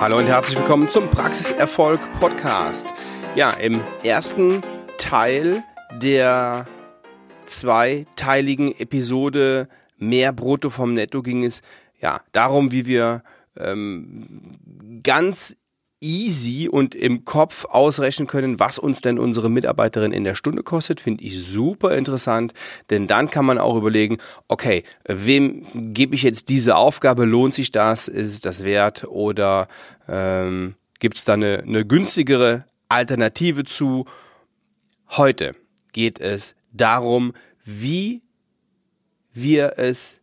Hallo und herzlich willkommen zum Praxiserfolg Podcast. Ja, im ersten Teil der zweiteiligen Episode Mehr Brutto vom Netto ging es ja darum, wie wir ähm, ganz easy und im Kopf ausrechnen können, was uns denn unsere Mitarbeiterin in der Stunde kostet, finde ich super interessant, denn dann kann man auch überlegen, okay, wem gebe ich jetzt diese Aufgabe, lohnt sich das, ist es das wert? Oder ähm, gibt es da eine, eine günstigere Alternative zu? Heute geht es darum, wie wir es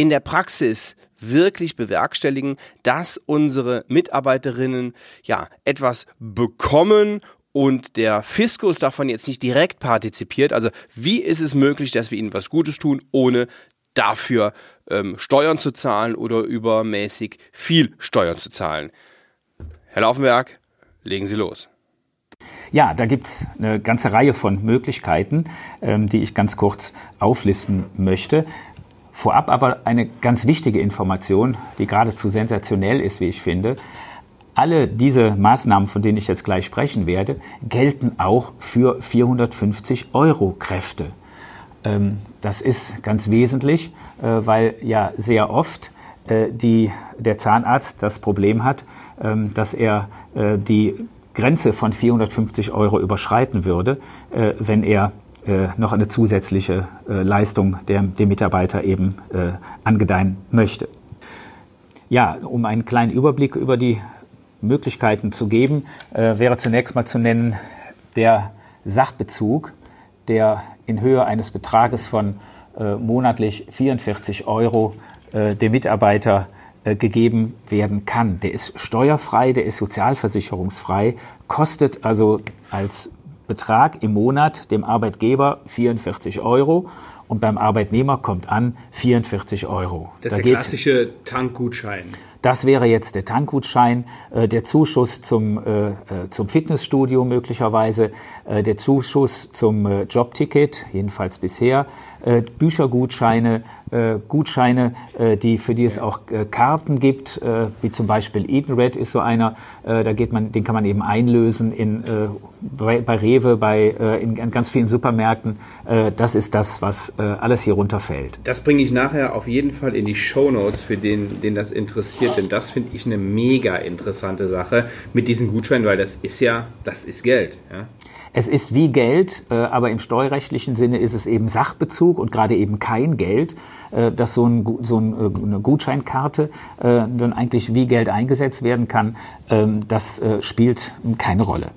in der Praxis wirklich bewerkstelligen, dass unsere Mitarbeiterinnen ja etwas bekommen und der Fiskus davon jetzt nicht direkt partizipiert. Also wie ist es möglich, dass wir ihnen was Gutes tun, ohne dafür ähm, Steuern zu zahlen oder übermäßig viel Steuern zu zahlen? Herr Laufenberg, legen Sie los. Ja, da gibt's eine ganze Reihe von Möglichkeiten, ähm, die ich ganz kurz auflisten möchte. Vorab aber eine ganz wichtige Information, die geradezu sensationell ist, wie ich finde. Alle diese Maßnahmen, von denen ich jetzt gleich sprechen werde, gelten auch für 450 Euro Kräfte. Ähm, das ist ganz wesentlich, äh, weil ja sehr oft äh, die, der Zahnarzt das Problem hat, ähm, dass er äh, die Grenze von 450 Euro überschreiten würde, wenn er äh, noch eine zusätzliche äh, Leistung der, dem Mitarbeiter eben äh, angedeihen möchte. Ja, um einen kleinen Überblick über die Möglichkeiten zu geben, äh, wäre zunächst mal zu nennen der Sachbezug, der in Höhe eines Betrages von äh, monatlich 44 Euro äh, dem Mitarbeiter gegeben werden kann. Der ist steuerfrei, der ist sozialversicherungsfrei, kostet also als Betrag im Monat dem Arbeitgeber 44 Euro und beim Arbeitnehmer kommt an 44 Euro. Das ist da der klassische Tankgutschein. Das wäre jetzt der Tankgutschein, äh, der Zuschuss zum, äh, äh, zum Fitnessstudio möglicherweise, äh, der Zuschuss zum äh, Jobticket, jedenfalls bisher, äh, Büchergutscheine, äh, Gutscheine, äh, die, für die es auch äh, Karten gibt, äh, wie zum Beispiel Edenred ist so einer, äh, da geht man, den kann man eben einlösen in, äh, bei, bei Rewe, bei, äh, in, in ganz vielen Supermärkten. Äh, das ist das, was äh, alles hier runterfällt. Das bringe ich nachher auf jeden Fall in die Show Notes für den, den das interessiert, denn das finde ich eine mega interessante Sache mit diesen Gutscheinen, weil das ist ja, das ist Geld. Ja? Es ist wie Geld, äh, aber im steuerrechtlichen Sinne ist es eben Sachbezug und gerade eben kein Geld, äh, dass so, ein, so äh, eine Gutscheinkarte dann eigentlich wie Geld eingesetzt werden kann. Ähm, das spielt keine Rolle.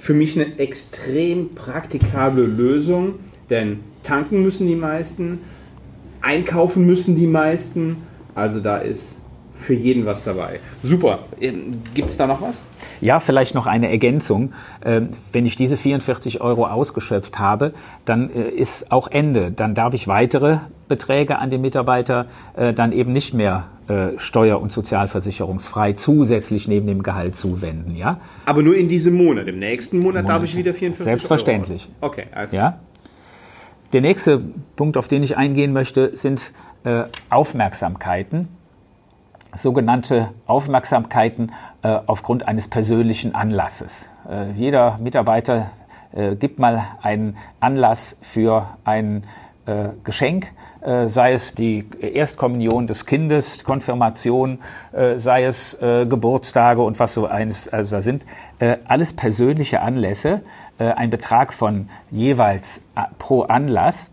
Für mich eine extrem praktikable Lösung, denn tanken müssen die meisten, einkaufen müssen die meisten, also da ist für jeden was dabei. Super. Ähm, Gibt es da noch was? Ja, vielleicht noch eine Ergänzung. Ähm, wenn ich diese 44 Euro ausgeschöpft habe, dann äh, ist auch Ende. Dann darf ich weitere Beträge an den Mitarbeiter äh, dann eben nicht mehr äh, steuer- und sozialversicherungsfrei zusätzlich neben dem Gehalt zuwenden. Ja? Aber nur in diesem Monat. Im nächsten Monat, Monat. darf ich wieder 44 Selbstverständlich. Euro. Okay, also. Ja? Der nächste Punkt, auf den ich eingehen möchte, sind Aufmerksamkeiten sogenannte Aufmerksamkeiten äh, aufgrund eines persönlichen Anlasses. Äh, jeder Mitarbeiter äh, gibt mal einen Anlass für ein äh, Geschenk, äh, sei es die Erstkommunion des Kindes, Konfirmation, äh, sei es Geburtstage und was so eines also da sind. alles persönliche Anlässe, ein Betrag von jeweils pro Anlass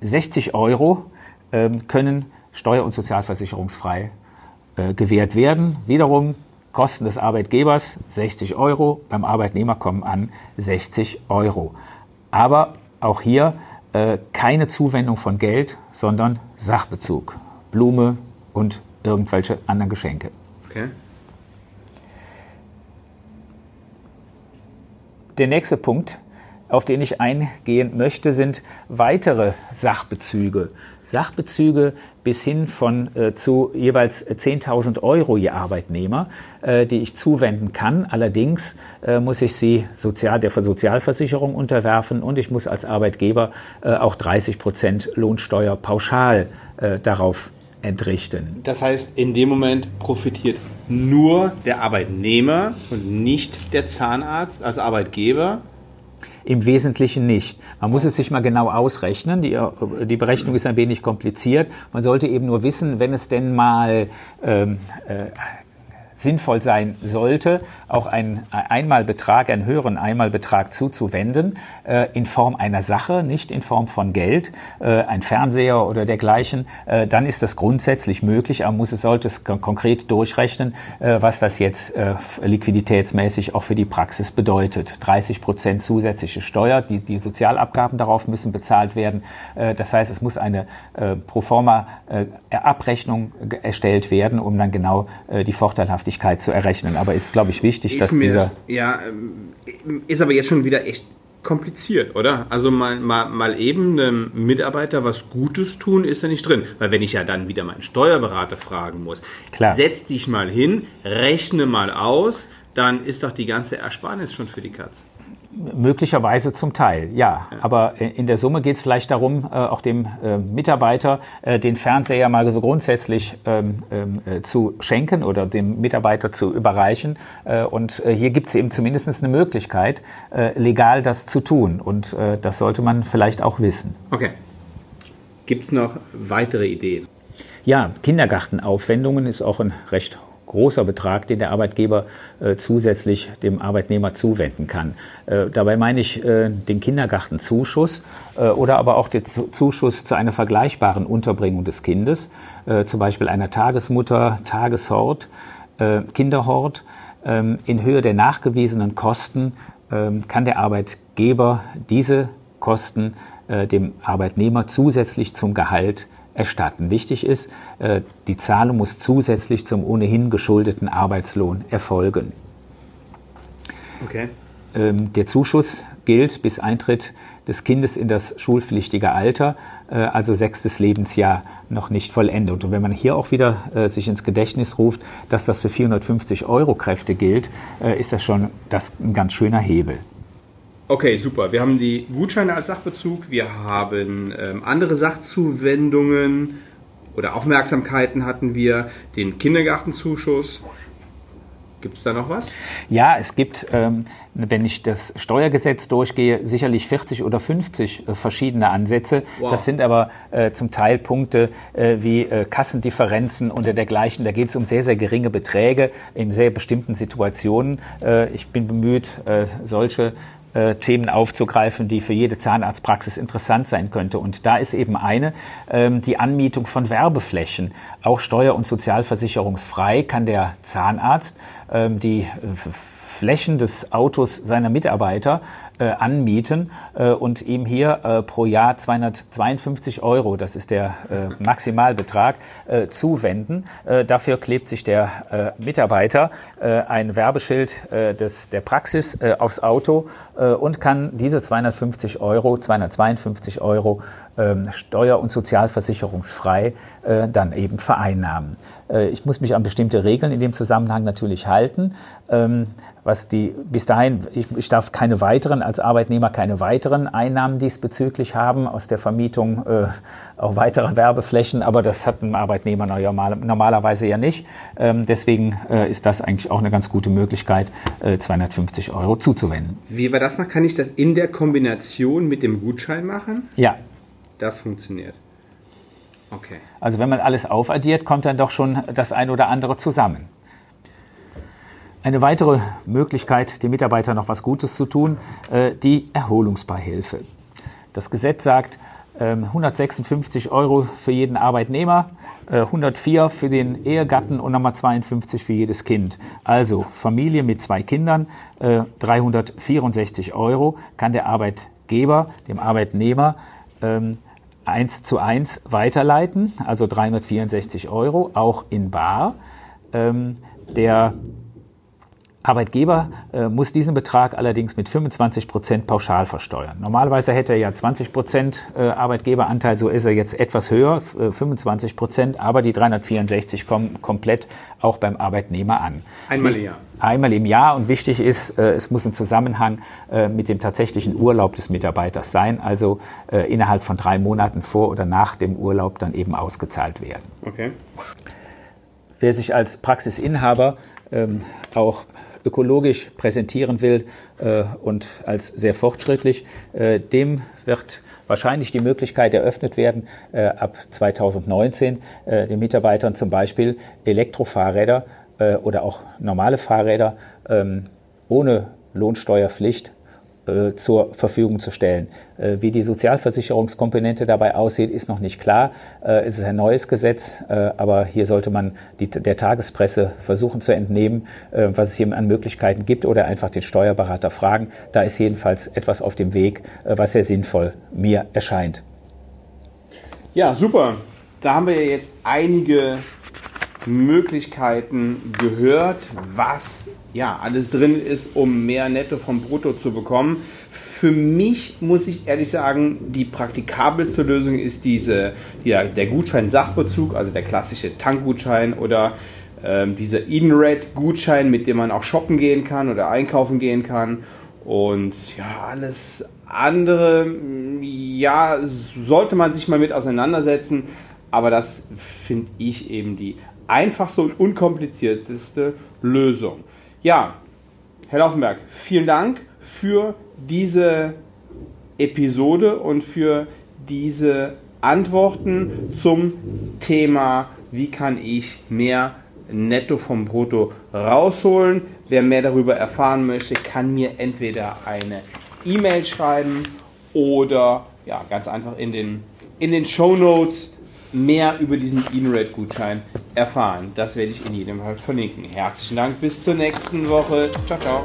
60 Euro ähm, können steuer- und sozialversicherungsfrei äh, gewährt werden. Wiederum Kosten des Arbeitgebers 60 Euro, beim Arbeitnehmer kommen an 60 Euro. Aber auch hier äh, keine Zuwendung von Geld, sondern Sachbezug. Blume und irgendwelche anderen Geschenke. Okay. Der nächste Punkt auf den ich eingehen möchte, sind weitere Sachbezüge. Sachbezüge bis hin von äh, zu jeweils 10.000 Euro je Arbeitnehmer, äh, die ich zuwenden kann. Allerdings äh, muss ich sie sozial, der Sozialversicherung unterwerfen und ich muss als Arbeitgeber äh, auch 30 Prozent Lohnsteuer pauschal äh, darauf entrichten. Das heißt, in dem Moment profitiert nur der Arbeitnehmer und nicht der Zahnarzt als Arbeitgeber. Im Wesentlichen nicht. Man muss es sich mal genau ausrechnen. Die, die Berechnung ist ein wenig kompliziert. Man sollte eben nur wissen, wenn es denn mal ähm, äh, sinnvoll sein sollte, auch einen Einmalbetrag, einen höheren Einmalbetrag zuzuwenden, äh, in Form einer Sache, nicht in Form von Geld, äh, ein Fernseher oder dergleichen, äh, dann ist das grundsätzlich möglich, aber muss es sollte es konkret durchrechnen, äh, was das jetzt äh, liquiditätsmäßig auch für die Praxis bedeutet. 30 Prozent zusätzliche Steuer, die, die Sozialabgaben darauf müssen bezahlt werden. Äh, das heißt, es muss eine Proforma Abrechnung erstellt werden, um dann genau die Vorteilhaftigkeit Sinnhaftigkeit zu errechnen. Aber ist, glaube ich, wichtig, ist dass dieser. Ja, ähm, ist aber jetzt schon wieder echt kompliziert, oder? Also mal, mal, mal eben einem Mitarbeiter was Gutes tun, ist ja nicht drin. Weil wenn ich ja dann wieder meinen Steuerberater fragen muss, Klar. setz dich mal hin, rechne mal aus, dann ist doch die ganze Ersparnis schon für die Katz. Möglicherweise zum Teil, ja. Aber in der Summe geht es vielleicht darum, äh, auch dem äh, Mitarbeiter äh, den Fernseher mal so grundsätzlich ähm, ähm, äh, zu schenken oder dem Mitarbeiter zu überreichen. Äh, und äh, hier gibt es eben zumindest eine Möglichkeit, legal das zu tun. Und das sollte man vielleicht auch wissen. Okay. Gibt es noch weitere Ideen? Ja, Kindergartenaufwendungen ist auch ein recht großer Betrag, den der Arbeitgeber äh, zusätzlich dem Arbeitnehmer zuwenden kann. Äh, dabei meine ich äh, den Kindergartenzuschuss äh, oder aber auch den Zuschuss zu einer vergleichbaren Unterbringung des Kindes, äh, zum Beispiel einer Tagesmutter, Tageshort, äh, Kinderhort. Ähm, in Höhe der nachgewiesenen Kosten ähm, kann der Arbeitgeber diese Kosten dem Arbeitnehmer zusätzlich zum Gehalt erstatten. Wichtig ist, äh, die Zahlung muss zusätzlich zum ohnehin geschuldeten Arbeitslohn erfolgen. Okay. Ähm, der Zuschuss gilt bis Eintritt des Kindes in das schulpflichtige Alter, äh, also sechstes Lebensjahr noch nicht vollendet. Und wenn man hier auch wieder äh, sich ins Gedächtnis ruft, dass das für 450 Euro Kräfte gilt, ist das schon das ein ganz schöner Hebel. Okay, super. Wir haben die Gutscheine als Sachbezug, wir haben ähm, andere Sachzuwendungen oder Aufmerksamkeiten hatten wir, den Kindergartenzuschuss. Gibt es da noch was? Ja, es gibt, ähm, wenn ich das Steuergesetz durchgehe, sicherlich 40 oder 50 äh, verschiedene Ansätze. Wow. Das sind aber äh, zum Teil Punkte äh, wie äh, Kassendifferenzen und dergleichen. Da geht es um sehr, sehr geringe Beträge in sehr bestimmten Situationen. Äh, ich bin bemüht, äh, solche äh, Themen aufzugreifen, die für jede Zahnarztpraxis interessant sein könnte. Und da ist eben eine, ähm, die Anmietung von Werbeflächen. Auch steuer- und sozialversicherungsfrei kann der Zahnarzt ähm, die äh, Flächen des Autos seiner Mitarbeiter äh, anmieten äh, und ihm hier äh, pro Jahr 252 Euro, das ist der äh, Maximalbetrag, äh, zuwenden. Äh, dafür klebt sich der Mitarbeiter ein Werbeschild des, der Praxis aufs Auto und kann diese 250 Euro, 252 Euro steuer- und sozialversicherungsfrei dann eben vereinnahmen. ich muss mich an bestimmte Regeln in dem Zusammenhang natürlich halten. Ähm, was die bis dahin, ich, ich darf keine weiteren, als Arbeitnehmer keine weiteren Einnahmen diesbezüglich haben aus der Vermietung äh, auch weiterer Werbeflächen, aber das hat ein Arbeitnehmer normal, normalerweise ja nicht. Ähm, deswegen äh, ist das eigentlich auch eine ganz gute Möglichkeit, äh, 250 Euro zuzuwenden. Wie war das noch? Kann ich das in der Kombination mit dem Gutschein machen? Ja. Das funktioniert. Okay. Also wenn man alles aufaddiert, kommt dann doch schon das ein oder andere zusammen. Eine weitere Möglichkeit, den Mitarbeitern noch was Gutes zu tun, äh, die Erholungsbeihilfe. Das Gesetz sagt, 156 ähm, Euro für jeden Arbeitnehmer, 104 äh, für den Ehegatten und nochmal 52 für jedes Kind. Also Familie mit zwei Kindern, 364 äh, Euro kann der Arbeitgeber dem Arbeitnehmer ähm, eins zu eins weiterleiten, also 364 Euro, auch in Bar. Ähm, der Arbeitgeber äh, muss diesen Betrag allerdings mit 25 Prozent pauschal versteuern. Normalerweise hätte er ja 20 Prozent äh, Arbeitgeberanteil, so ist er jetzt etwas höher, äh, 25 Prozent, aber die 364 kommen komplett auch beim Arbeitnehmer an. Einmal im Jahr. Einmal im Jahr und wichtig ist, äh, es muss ein Zusammenhang äh, mit dem tatsächlichen Urlaub des Mitarbeiters sein, also äh, innerhalb von drei Monaten vor oder nach dem Urlaub dann eben ausgezahlt werden. Okay. Wer sich als Praxisinhaber ähm, auch ökologisch präsentieren will und als sehr fortschrittlich, dem wird wahrscheinlich die Möglichkeit eröffnet werden, ab 2019 äh, den Mitarbeitern zum Beispiel Elektrofahrräder äh, oder auch normale Fahrräder ähm, ohne Lohnsteuerpflicht äh, zur Verfügung zu stellen. Äh, wie die Sozialversicherungskomponente dabei aussieht, ist noch nicht klar. Äh, es ist ein neues Gesetz, äh, aber hier sollte man die, der Tagespresse versuchen zu entnehmen, äh, was es hier an Möglichkeiten gibt oder einfach den Steuerberater fragen. Da ist jedenfalls etwas auf dem Weg, was sehr sinnvoll mir erscheint. Ja, super. Da haben wir jetzt einige Möglichkeiten gehört, was ja alles drin ist, um mehr Netto vom Brutto zu bekommen. Für mich muss ich ehrlich sagen, die praktikabelste Lösung ist diese, ja, der Gutschein-Sachbezug, also der klassische Tankgutschein oder ähm, dieser Edenred-Gutschein, mit dem man auch shoppen gehen kann oder einkaufen gehen kann. Und ja, alles andere, ja, sollte man sich mal mit auseinandersetzen. Aber das finde ich eben die einfachste und unkomplizierteste Lösung. Ja, Herr Laufenberg, vielen Dank für diese Episode und für diese Antworten zum Thema, wie kann ich mehr Netto vom Brutto rausholen. Wer mehr darüber erfahren möchte, kann mir entweder eine E-Mail schreiben oder ja, ganz einfach in den, in den Show Notes mehr über diesen InRed-Gutschein erfahren. Das werde ich in jedem Fall verlinken. Herzlichen Dank, bis zur nächsten Woche. Ciao, ciao.